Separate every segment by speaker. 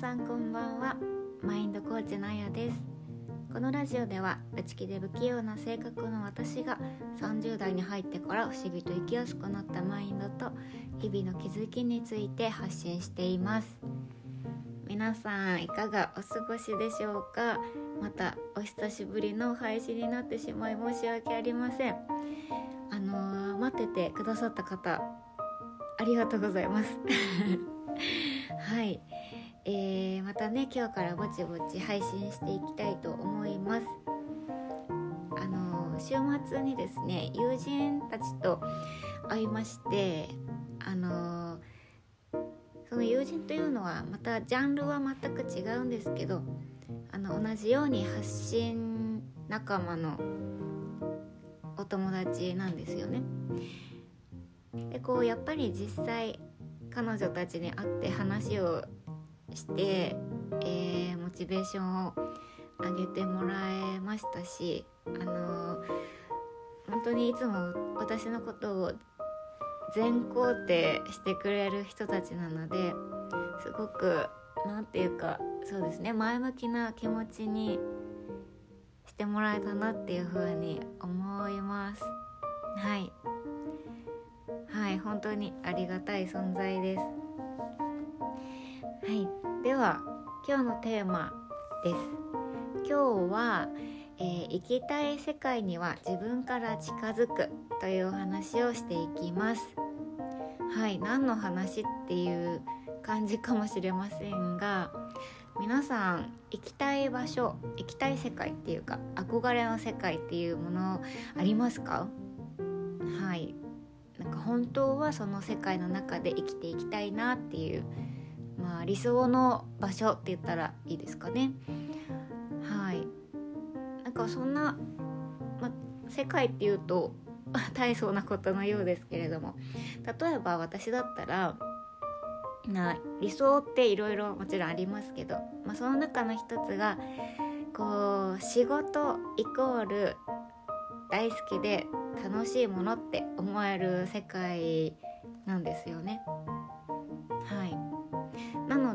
Speaker 1: さんこんばんは。マインドコーチのあやです。このラジオでは内気で不器用な性格の私が30代に入ってから不思議と生きやすくなったマインドと日々の気づきについて発信しています。皆さんいかがお過ごしでしょうか？またお久しぶりの配信になってしまい申し訳ありません。あのー、待っててくださった方ありがとうございます。はい、えー、またね今日からぼちぼち配信していきたいと思いますあの週末にですね友人たちと会いましてあのその友人というのはまたジャンルは全く違うんですけどあの同じように発信仲間のお友達なんですよね。でこうやっぱり実際彼女たちに会って話をして、えー、モチベーションを上げてもらえましたしあの本当にいつも私のことを全肯定してくれる人たちなのですごく何て言うかそうですね前向きな気持ちにしてもらえたなっていう風に思います。はい。はい本当にありがたい存在です。はい。では今日のテーマです。今日は、えー、生きたい世界には自分から近づくというお話をしていきます。はい。何の話っていう感じかもしれませんが皆さん行きたい場所行きたい世界っていうか憧れの世界っていうものありますか？はい。なんか本当はその世界の中で生きていきたいなっていう、まあ、理想の場所って言ったらいいですかね。はいなんかそんな、ま、世界っていうと 大層なことのようですけれども例えば私だったらな理想っていろいろもちろんありますけど、まあ、その中の一つがこう仕事イコール大好きで楽しいものって思える世界なんですよね。はい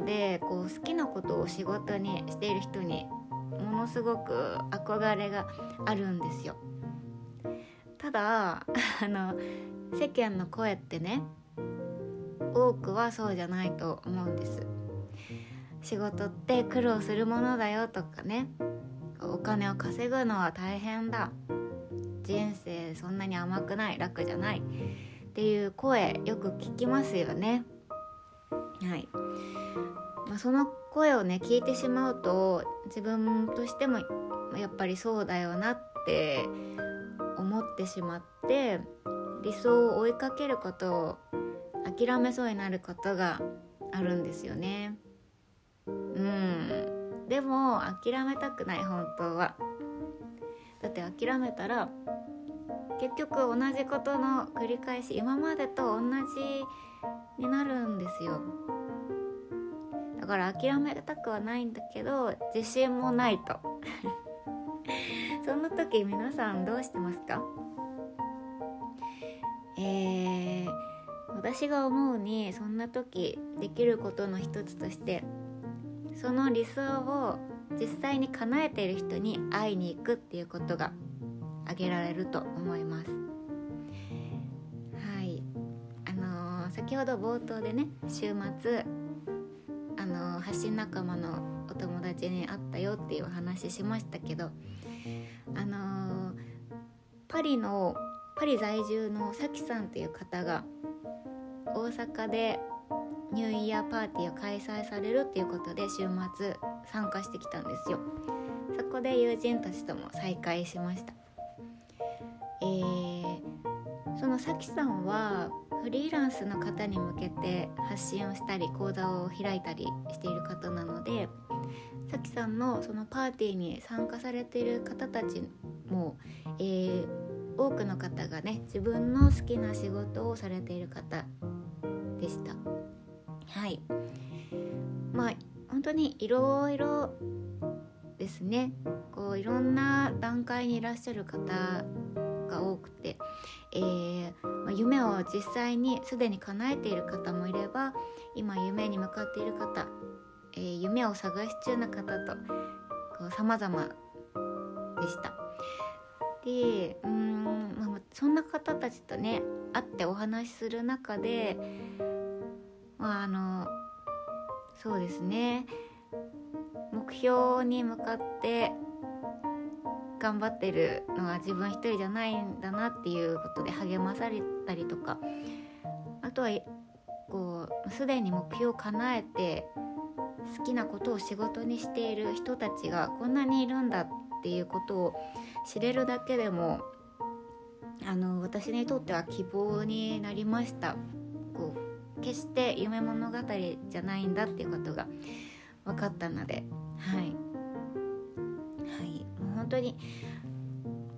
Speaker 1: でこう好きなことを仕事にしている人にものすごく憧れがあるんですよ。ただ あの世間の声ってね多くはそうじゃないと思うんです。仕事って苦労するものだよとかねお金を稼ぐのは大変だ人生そんなに甘くない楽じゃないっていう声よく聞きますよね。はいまあ、その声をね聞いてしまうと自分としてもやっぱりそうだよなって思ってしまって理想を追いかけることを諦めそうになることがあるんですよね。うんでも諦めたくない本当は。だって諦めたら結局同じことの繰り返し今までと同じになるんですよだから諦めたくはないんだけど自信もないと。そんな時皆さんどうしてますか？えー、私が思うにそんな時できることの一つとしてその理想を実際に叶えている人に会いに行くっていうことが挙げられると思います。はい。あのー、先ほど冒頭でね週末の、発信仲間のお友達に会ったよっていうお話しましたけどあのー、パリのパリ在住のさきさんっていう方が大阪でニューイヤーパーティーを開催されるっていうことで週末参加してきたんですよ。そこで友人たちとも再会しました。えー、そのさきさんはフリーランスの方に向けて発信をしたり講座を開いたりしている方なのでさきさんのそのパーティーに参加されている方たちも、えー、多くの方がね自分の好きな仕事をされている方でした。はい。まあ本当にいろいろですね。こういろんな段階にいらっしゃる方が多くて、えー、まあ、夢を実際にすでに叶えている方もいれば今夢に向かっている方、えー、夢を探し中の方とこう様々でした。でうん、まあ、そんな方たちとね会ってお話しする中で、まあ、あのそうですね目標に向かって頑張ってるのは自分一人じゃないんだなっていうことで励まされたりとか。あとはこうすでに目標を叶えて好きなことを仕事にしている人たちがこんなにいるんだっていうことを知れるだけでもあの私にとっては希望になりました。こう決して夢物語じゃないんだっていうことが分かったのではい、本当に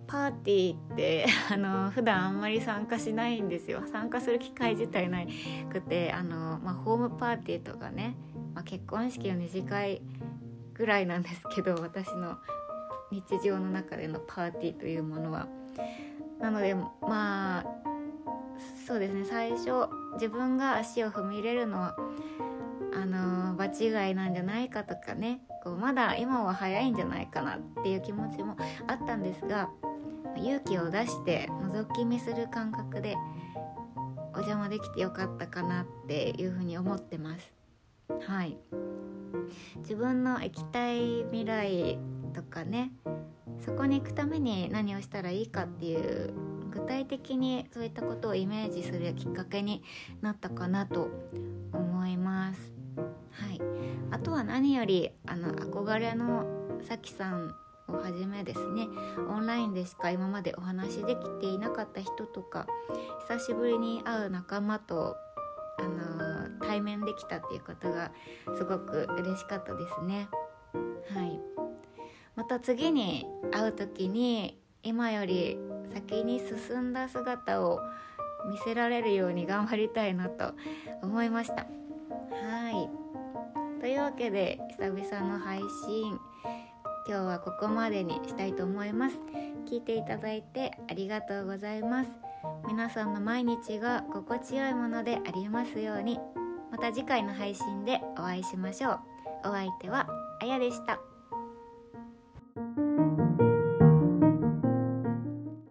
Speaker 1: パーティーって あの普段あんまり参加しないんですよ。参加する機会自体なくてあの、まあ、ホームパーティーとかね、まあ、結婚式の二次会ぐらいなんですけど私の日常の中でのパーティーというものは。なのでまあそうですね。最初自分が足を踏み入れるのはあの場違いなんじゃないかとかね。こうまだ今は早いんじゃないかなっていう気持ちもあったんですが勇気を出して覗き見する感覚でお邪魔できてよかったかなっていうふうに思ってます。はい自分の行きたい未来とかねそこに行くために何をしたらいいかっていう具体的にそういったことをイメージするきっかけになったかなと思います。はい、あとは何よりあの憧れのさきさんをはじめですね。オンラインでしか今までお話できていなかった人とか久しぶりに会う仲間とあの対面できたっていうことがすごく嬉しかったですね。はい。また次に会う時に今より先に進んだ姿を見せられるように頑張りたいなと思いました。はいというわけで久々の配信。今日はここまでにしたいと思います。聞いていただいてありがとうございます。皆さんの毎日が心地よいものでありますように。また次回の配信でお会いしましょう。お相手はあやでした。